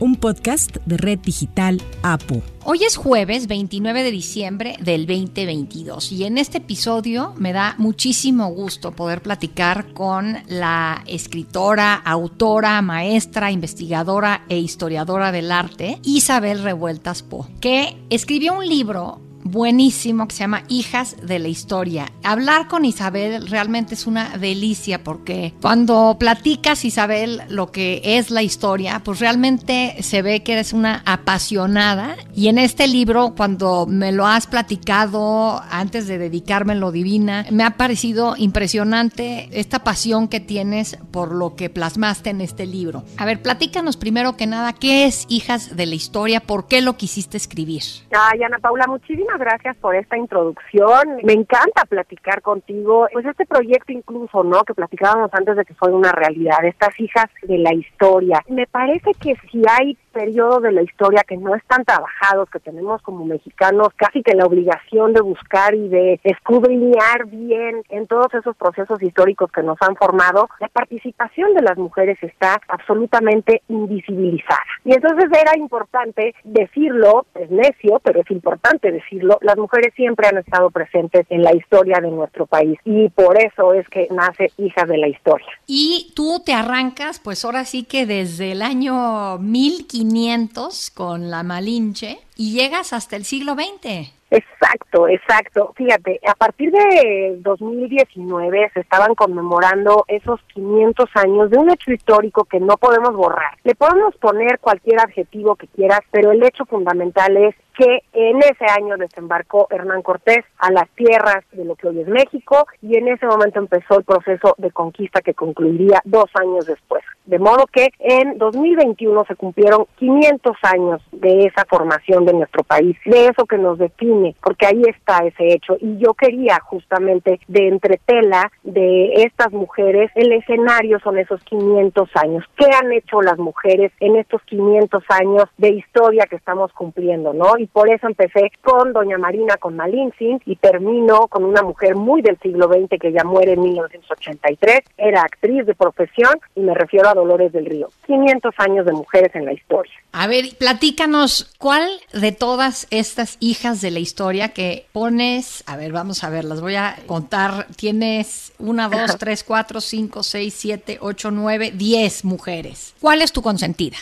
un podcast de Red Digital APO. Hoy es jueves 29 de diciembre del 2022 y en este episodio me da muchísimo gusto poder platicar con la escritora, autora, maestra, investigadora e historiadora del arte Isabel Revueltas Po, que escribió un libro buenísimo que se llama Hijas de la Historia. Hablar con Isabel realmente es una delicia porque cuando platicas, Isabel, lo que es la historia, pues realmente se ve que eres una apasionada. Y en este libro, cuando me lo has platicado antes de dedicarme en lo divina, me ha parecido impresionante esta pasión que tienes por lo que plasmaste en este libro. A ver, platícanos primero que nada, ¿qué es Hijas de la Historia? ¿Por qué lo quisiste escribir? Ay, Ana Paula, muchísimas gracias por esta introducción. Me encanta platicar contigo. Pues este proyecto incluso, ¿no? Que platicábamos antes de que fuera una realidad, estas hijas de la historia. Me parece que si hay periodos de la historia que no están trabajados, que tenemos como mexicanos casi que la obligación de buscar y de escudriñar bien en todos esos procesos históricos que nos han formado, la participación de las mujeres está absolutamente invisibilizada. Y entonces era importante decirlo, es necio, pero es importante decirlo, las mujeres siempre han estado presentes en la historia de nuestro país y por eso es que nace Hijas de la Historia. Y tú te arrancas, pues ahora sí que desde el año 1500 con la Malinche y llegas hasta el siglo XX. Exacto, exacto. Fíjate, a partir de 2019 se estaban conmemorando esos 500 años de un hecho histórico que no podemos borrar. Le podemos poner cualquier adjetivo que quieras, pero el hecho fundamental es que en ese año desembarcó Hernán Cortés a las tierras de lo que hoy es México y en ese momento empezó el proceso de conquista que concluiría dos años después. De modo que en 2021 se cumplieron 500 años de esa formación de nuestro país, de eso que nos define, porque ahí está ese hecho. Y yo quería justamente de entretela de estas mujeres, el escenario son esos 500 años. ¿Qué han hecho las mujeres en estos 500 años de historia que estamos cumpliendo, no? por eso empecé con doña Marina, con Malintzin, y termino con una mujer muy del siglo XX que ya muere en 1983, era actriz de profesión y me refiero a Dolores del Río. 500 años de mujeres en la historia. A ver, platícanos, ¿cuál de todas estas hijas de la historia que pones, a ver, vamos a ver, las voy a contar, tienes una, dos, tres, cuatro, cinco, seis, siete, ocho, nueve, diez mujeres. ¿Cuál es tu consentida?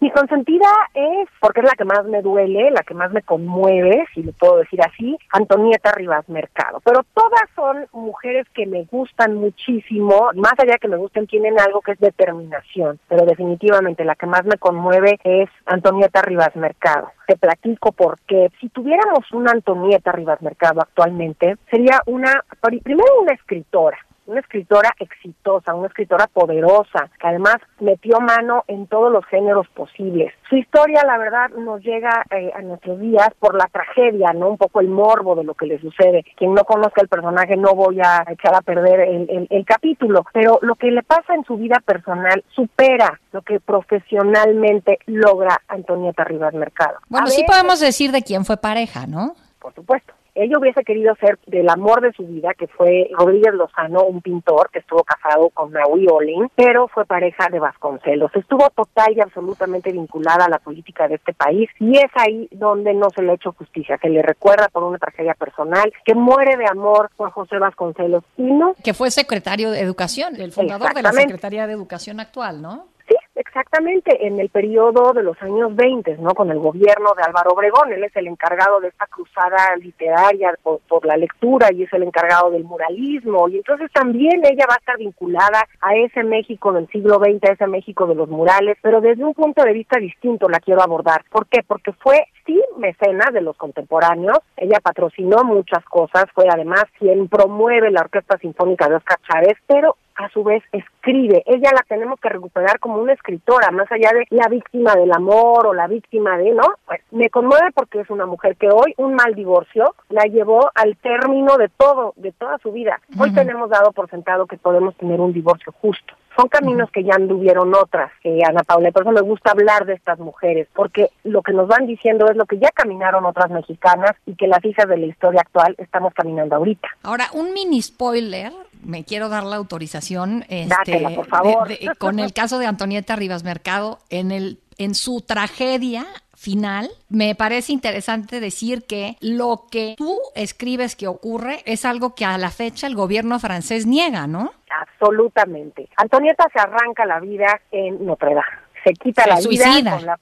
Mi consentida es, porque es la que más me duele, la que más me conmueve, si le puedo decir así, Antonieta Rivas Mercado. Pero todas son mujeres que me gustan muchísimo, más allá de que me gusten, tienen algo que es determinación. Pero definitivamente la que más me conmueve es Antonieta Rivas Mercado. Te platico porque si tuviéramos una Antonieta Rivas Mercado actualmente, sería una, primero una escritora, una escritora exitosa, una escritora poderosa, que además metió mano en todos los géneros posibles. Su historia, la verdad, nos llega eh, a nuestros días por la tragedia, ¿no? Un poco el morbo de lo que le sucede. Quien no conozca el personaje no voy a echar a perder el, el capítulo, pero lo que le pasa en su vida personal supera lo que profesionalmente logra Antonieta Rivas Mercado. Bueno, sí podemos decir de quién fue pareja, ¿no? Por supuesto. Ella hubiese querido ser del amor de su vida, que fue Rodríguez Lozano, un pintor que estuvo casado con Naui Olin, pero fue pareja de Vasconcelos. Estuvo total y absolutamente vinculada a la política de este país y es ahí donde no se le ha hecho justicia. Se le recuerda por una tragedia personal, que muere de amor por José Vasconcelos y no. Que fue secretario de Educación, el fundador de la Secretaría de Educación actual, ¿no? Exactamente, en el periodo de los años 20, ¿no? Con el gobierno de Álvaro Obregón, él es el encargado de esta cruzada literaria por, por, la lectura y es el encargado del muralismo y entonces también ella va a estar vinculada a ese México del siglo XX, a ese México de los murales, pero desde un punto de vista distinto la quiero abordar. ¿Por qué? Porque fue sí mecena de los contemporáneos, ella patrocinó muchas cosas, fue además quien promueve la Orquesta Sinfónica de Oscar Chávez, pero a su vez escribe. Ella la tenemos que recuperar como una escritora, más allá de la víctima del amor o la víctima de, ¿no? Pues me conmueve porque es una mujer que hoy un mal divorcio la llevó al término de todo, de toda su vida. Hoy tenemos dado por sentado que podemos tener un divorcio justo Son caminos que ya anduvieron otras, eh, Ana Paula, por eso me gusta hablar de estas mujeres, porque lo que nos van diciendo es lo que ya caminaron otras mexicanas y que las hijas de la historia actual estamos caminando ahorita. Ahora, un mini spoiler, me quiero dar la autorización, este, por favor. con el caso de Antonieta Rivas Mercado, en el en su tragedia final, me parece interesante decir que lo que tú escribes que ocurre es algo que a la fecha el gobierno francés niega, ¿no? Absolutamente. Antonieta se arranca la vida en Notre Dame se quita la vida con la,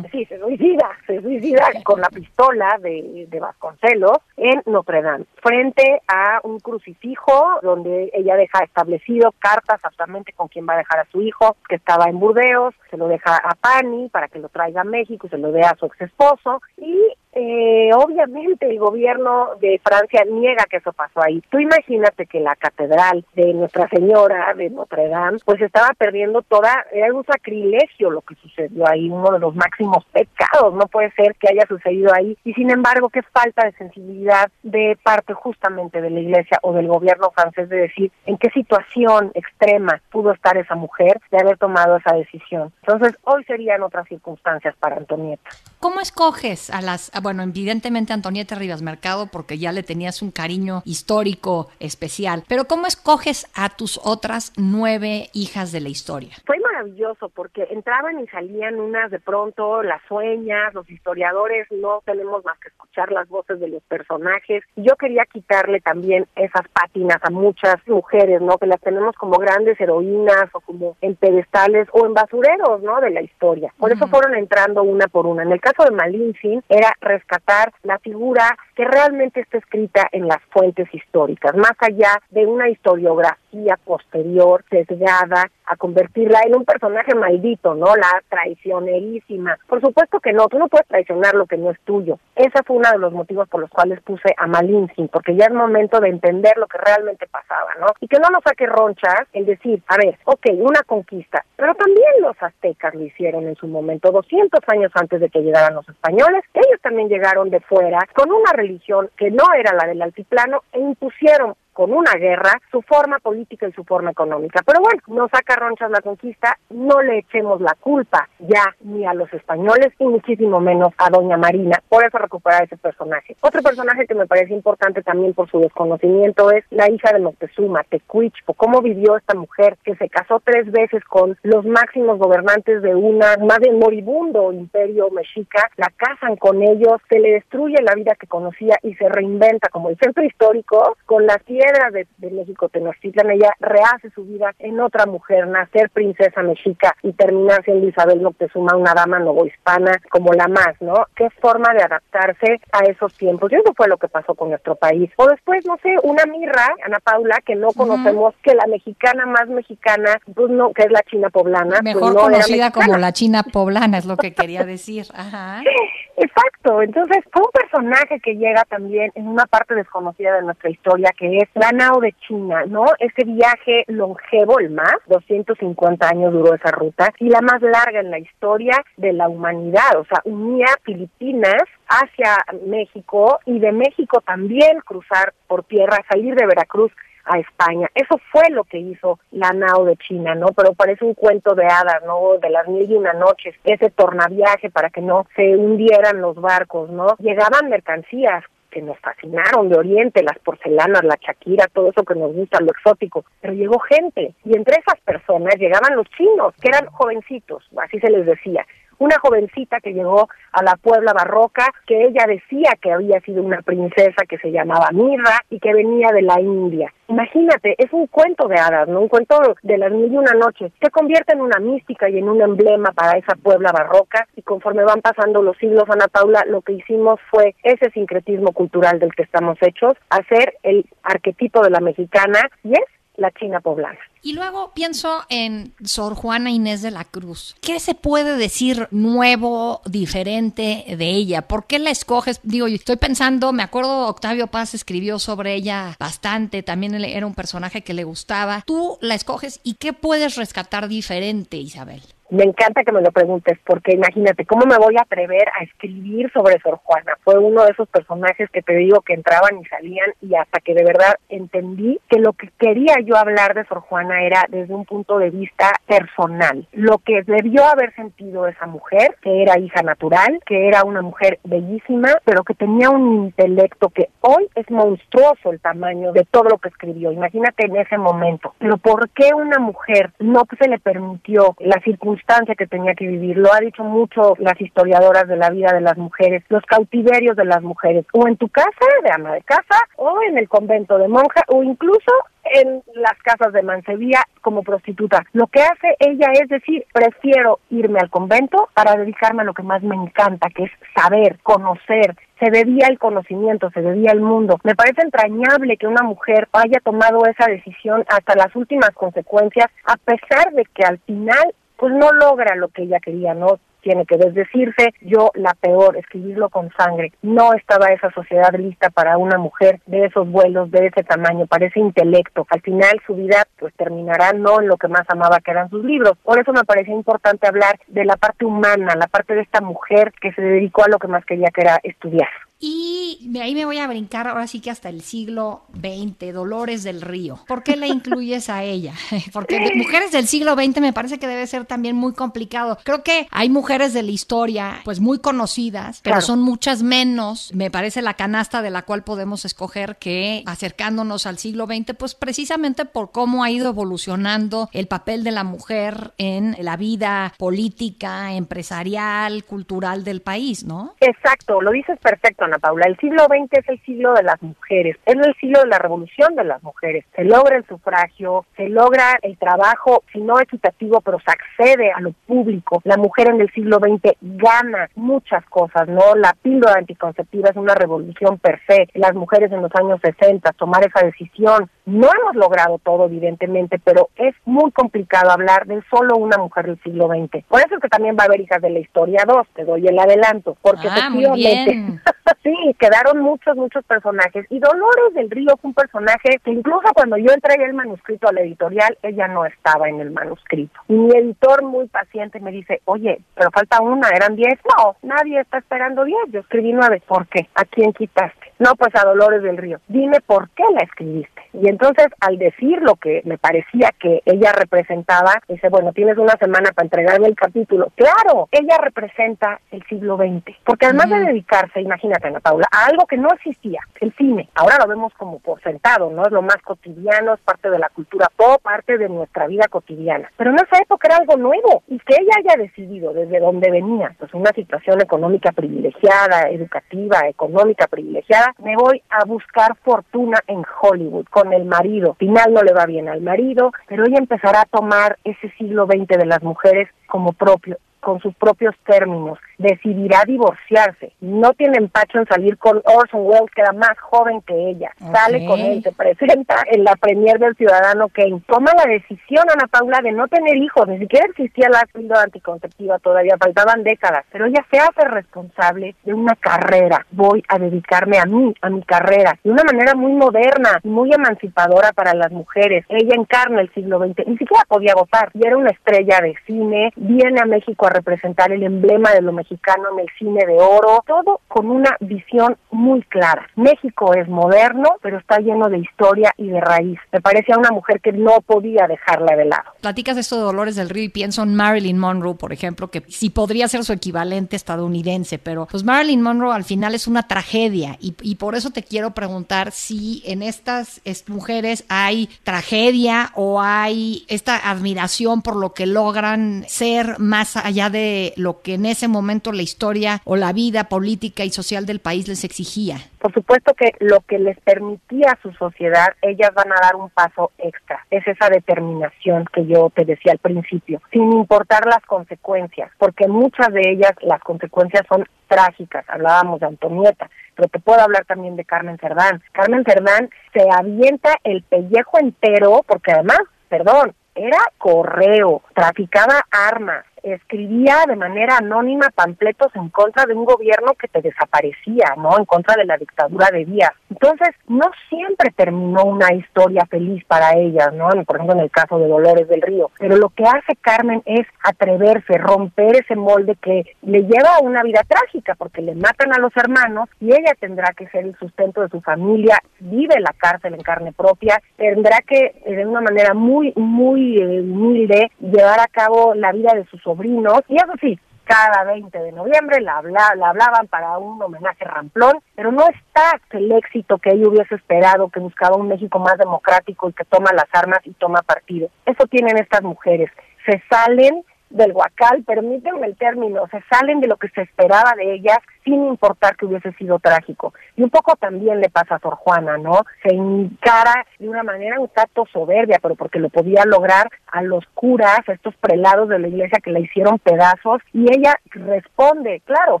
sí, se suicida, se suicida con la pistola de, de Vasconcelos en Notre Dame, frente a un crucifijo donde ella deja establecido cartas absolutamente con quién va a dejar a su hijo, que estaba en Burdeos, se lo deja a Pani para que lo traiga a México y se lo dé a su ex esposo, y eh, obviamente el gobierno de Francia niega que eso pasó ahí. Tú imagínate que la catedral de Nuestra Señora de Notre Dame pues estaba perdiendo toda, era un sacrilegio lo que sucedió ahí, uno de los máximos pecados, no puede ser que haya sucedido ahí y sin embargo qué falta de sensibilidad de parte justamente de la iglesia o del gobierno francés de decir en qué situación extrema pudo estar esa mujer de haber tomado esa decisión. Entonces hoy serían otras circunstancias para Antonieta. ¿Cómo escoges a las bueno, evidentemente Antonieta Rivas Mercado, porque ya le tenías un cariño histórico especial. Pero ¿cómo escoges a tus otras nueve hijas de la historia? Maravilloso porque entraban y salían unas de pronto, las sueñas, los historiadores no tenemos más que escuchar las voces de los personajes. Yo quería quitarle también esas pátinas a muchas mujeres, ¿no? Que las tenemos como grandes heroínas o como en pedestales o en basureros, ¿no? De la historia. Por eso fueron entrando una por una. En el caso de Malin Sin era rescatar la figura que realmente está escrita en las fuentes históricas, más allá de una historiografía posterior, sesgada, a convertirla en un personaje maldito, ¿no? La traicionerísima. Por supuesto que no, tú no puedes traicionar lo que no es tuyo. Ese fue uno de los motivos por los cuales puse a Malinsin, porque ya es momento de entender lo que realmente pasaba, ¿no? Y que no nos saque ronchas el decir, a ver, ok, una conquista, pero también los aztecas lo hicieron en su momento, 200 años antes de que llegaran los españoles, ellos también llegaron de fuera con una religión que no era la del altiplano e impusieron con una guerra su forma política y su forma económica. Pero bueno, no saca ronchas la conquista, no le echemos la culpa ya ni a los españoles y muchísimo menos a Doña Marina. Por eso recuperar ese personaje. Otro personaje que me parece importante también por su desconocimiento es la hija de Moctezuma, Tecuichpo. Cómo vivió esta mujer que se casó tres veces con los máximos gobernantes de una más bien moribundo imperio mexica, la casan con ellos, se le destruye la vida que conocía y se reinventa como el centro histórico con las tierras de, de México Tenochtitlan, ella rehace su vida en otra mujer, nacer princesa mexica y terminar siendo Isabel Moctezuma, una dama novohispana como la más, ¿no? Qué forma de adaptarse a esos tiempos. Y eso fue lo que pasó con nuestro país. O después, no sé, una mirra, Ana Paula, que no conocemos, que la mexicana más mexicana, pues no, que es la china poblana. Pues Mejor conocida como la china poblana, es lo que quería decir. Ajá. Exacto, entonces fue un personaje que llega también en una parte desconocida de nuestra historia que es la Nao de China, ¿no? Ese viaje longevo, el más, 250 años duró esa ruta y la más larga en la historia de la humanidad, o sea, unía Filipinas hacia México y de México también cruzar por tierra, salir de Veracruz a España. Eso fue lo que hizo la nao de China, ¿no? Pero parece un cuento de hadas, ¿no? De las mil y una noches, ese tornaviaje para que no se hundieran los barcos, ¿no? Llegaban mercancías que nos fascinaron de Oriente, las porcelanas, la chaquira, todo eso que nos gusta, lo exótico, pero llegó gente y entre esas personas llegaban los chinos, que eran jovencitos, así se les decía, una jovencita que llegó a la Puebla Barroca, que ella decía que había sido una princesa que se llamaba Mirra y que venía de la India. Imagínate, es un cuento de hadas, ¿no? Un cuento de las mil y una noches. Se convierte en una mística y en un emblema para esa Puebla Barroca y conforme van pasando los siglos, Ana Paula, lo que hicimos fue ese sincretismo cultural del que estamos hechos, hacer el arquetipo de la mexicana y es la China poblana. Y luego pienso en Sor Juana Inés de la Cruz. ¿Qué se puede decir nuevo, diferente de ella? ¿Por qué la escoges? Digo, yo estoy pensando, me acuerdo Octavio Paz escribió sobre ella bastante, también era un personaje que le gustaba. Tú la escoges y ¿qué puedes rescatar diferente, Isabel? Me encanta que me lo preguntes, porque imagínate, ¿cómo me voy a atrever a escribir sobre Sor Juana? Fue uno de esos personajes que te digo que entraban y salían y hasta que de verdad entendí que lo que quería yo hablar de Sor Juana era desde un punto de vista personal. Lo que debió haber sentido esa mujer, que era hija natural, que era una mujer bellísima, pero que tenía un intelecto que hoy es monstruoso el tamaño de todo lo que escribió. Imagínate en ese momento. Pero ¿por qué una mujer no se le permitió la circunstancia que tenía que vivir? Lo ha dicho mucho las historiadoras de la vida de las mujeres, los cautiverios de las mujeres, o en tu casa de ama de casa, o en el convento de monja, o incluso en las casas de Mansevilla como prostituta. Lo que hace ella es decir, prefiero irme al convento para dedicarme a lo que más me encanta, que es saber, conocer, se debía el conocimiento, se debía el mundo. Me parece entrañable que una mujer haya tomado esa decisión hasta las últimas consecuencias, a pesar de que al final pues no logra lo que ella quería, ¿no? tiene que desdecirse, yo la peor, escribirlo con sangre. No estaba esa sociedad lista para una mujer de esos vuelos, de ese tamaño, para ese intelecto. Al final su vida pues terminará no en lo que más amaba que eran sus libros. Por eso me parecía importante hablar de la parte humana, la parte de esta mujer que se dedicó a lo que más quería que era estudiar. Y ahí me voy a brincar ahora sí que hasta el siglo XX, Dolores del Río. ¿Por qué la incluyes a ella? Porque mujeres del siglo XX me parece que debe ser también muy complicado. Creo que hay mujeres de la historia pues muy conocidas, pero son muchas menos, me parece la canasta de la cual podemos escoger que acercándonos al siglo XX, pues precisamente por cómo ha ido evolucionando el papel de la mujer en la vida política, empresarial, cultural del país, ¿no? Exacto, lo dices perfecto, Paula. El siglo XX es el siglo de las mujeres, es el siglo de la revolución de las mujeres. Se logra el sufragio, se logra el trabajo, si no equitativo, pero se accede a lo público. La mujer en el siglo XX gana muchas cosas, ¿no? La píldora anticonceptiva es una revolución per se. Las mujeres en los años 60 tomar esa decisión. No hemos logrado todo, evidentemente, pero es muy complicado hablar de solo una mujer del siglo XX. Por eso es que también va a haber hijas de la historia 2, te doy el adelanto, porque ah, efectivamente Sí, quedaron muchos, muchos personajes. Y Dolores del Río fue un personaje que incluso cuando yo entregué el manuscrito a la editorial, ella no estaba en el manuscrito. Y mi editor muy paciente me dice, oye, pero falta una, eran diez. No, nadie está esperando diez. Yo escribí nueve. ¿Por qué? ¿A quién quitaste? No, pues a Dolores del Río. Dime por qué la escribiste. Y entonces, al decir lo que me parecía que ella representaba, dice, bueno, tienes una semana para entregarme el capítulo. Claro, ella representa el siglo XX. Porque además de dedicarse, imagínate, Ana Paula, a algo que no existía, el cine. Ahora lo vemos como por sentado, ¿no? Es lo más cotidiano, es parte de la cultura pop, parte de nuestra vida cotidiana. Pero en esa época era algo nuevo. Y que ella haya decidido desde donde venía, pues una situación económica privilegiada, educativa, económica privilegiada, me voy a buscar fortuna en Hollywood con el marido. Final no le va bien al marido, pero ella empezará a tomar ese siglo XX de las mujeres como propio con sus propios términos, decidirá divorciarse, no tiene empacho en salir con Orson Welles, que era más joven que ella, sale con él, se presenta en la premier del Ciudadano Kane, toma la decisión, Ana Paula, de no tener hijos, ni siquiera existía la píldora anticonceptiva todavía, faltaban décadas, pero ella se hace responsable de una carrera, voy a dedicarme a mí, a mi carrera, de una manera muy moderna muy emancipadora para las mujeres, ella encarna el siglo XX, ni siquiera podía votar, y era una estrella de cine, viene a México a representar el emblema de lo mexicano en el cine de oro, todo con una visión muy clara. México es moderno, pero está lleno de historia y de raíz. Me parece a una mujer que no podía dejarla de lado. Platicas esto de Dolores del Río y pienso en Marilyn Monroe, por ejemplo, que sí podría ser su equivalente estadounidense, pero pues Marilyn Monroe al final es una tragedia y, y por eso te quiero preguntar si en estas mujeres hay tragedia o hay esta admiración por lo que logran ser más allá de lo que en ese momento la historia o la vida política y social del país les exigía? Por supuesto que lo que les permitía a su sociedad, ellas van a dar un paso extra. Es esa determinación que yo te decía al principio, sin importar las consecuencias, porque muchas de ellas las consecuencias son trágicas. Hablábamos de Antonieta, pero te puedo hablar también de Carmen Cerdán. Carmen Cerdán se avienta el pellejo entero, porque además, perdón, era correo, traficaba armas, escribía de manera anónima panfletos en contra de un gobierno que te desaparecía, ¿no? En contra de la dictadura de Díaz. Entonces, no siempre terminó una historia feliz para ellas, ¿no? Por ejemplo, en el caso de Dolores del Río. Pero lo que hace Carmen es atreverse, romper ese molde que le lleva a una vida trágica, porque le matan a los hermanos y ella tendrá que ser el sustento de su familia, vive la cárcel en carne propia, tendrá que eh, de una manera muy, muy eh, humilde llevar a cabo la vida de sus sobrinos y eso sí, cada 20 de noviembre la, hablaban para un homenaje ramplón, pero no está el éxito que ella hubiese esperado, que buscaba un México más democrático y que toma las armas y toma partido. Eso tienen estas mujeres. Se salen del guacal, permítanme el término, se salen de lo que se esperaba de ellas sin importar que hubiese sido trágico. Y un poco también le pasa a Sor Juana, ¿no? Se encara de una manera un tanto soberbia, pero porque lo podía lograr a los curas, a estos prelados de la iglesia que la hicieron pedazos, y ella responde, claro,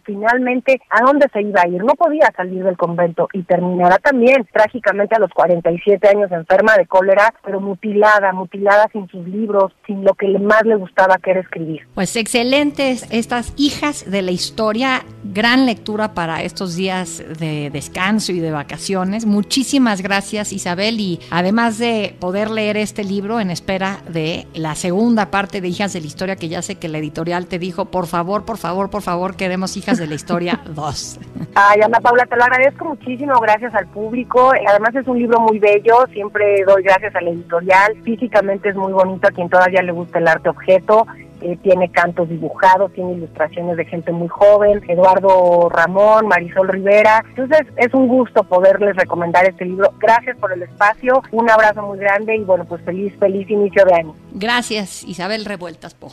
finalmente, ¿a dónde se iba a ir? No podía salir del convento y terminará también trágicamente a los 47 años enferma de cólera, pero mutilada, mutilada sin sus libros, sin lo que más le gustaba que era escribir. Pues excelentes estas hijas de la historia, gran lectura para estos días de descanso y de vacaciones. Muchísimas gracias Isabel y además de poder leer este libro en espera de la segunda parte de Hijas de la Historia, que ya sé que la editorial te dijo, por favor, por favor, por favor, queremos Hijas de la Historia 2. Ay, Ana Paula, te lo agradezco muchísimo, gracias al público. Además es un libro muy bello, siempre doy gracias a la editorial. Físicamente es muy bonito a quien todavía le gusta el arte objeto. Eh, tiene cantos dibujados, tiene ilustraciones de gente muy joven, Eduardo Ramón, Marisol Rivera. Entonces es un gusto poderles recomendar este libro. Gracias por el espacio, un abrazo muy grande y bueno, pues feliz, feliz inicio de año. Gracias, Isabel Revueltas Po.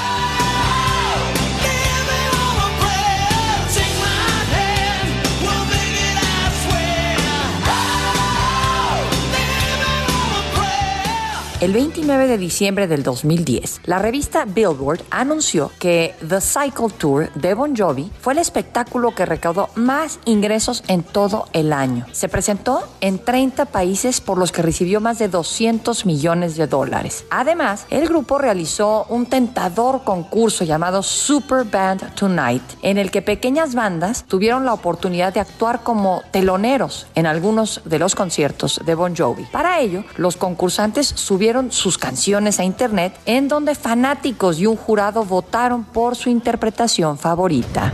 El 29 de diciembre del 2010, la revista Billboard anunció que The Cycle Tour de Bon Jovi fue el espectáculo que recaudó más ingresos en todo el año. Se presentó en 30 países por los que recibió más de 200 millones de dólares. Además, el grupo realizó un tentador concurso llamado Super Band Tonight, en el que pequeñas bandas tuvieron la oportunidad de actuar como teloneros en algunos de los conciertos de Bon Jovi. Para ello, los concursantes subieron sus canciones a internet en donde fanáticos y un jurado votaron por su interpretación favorita.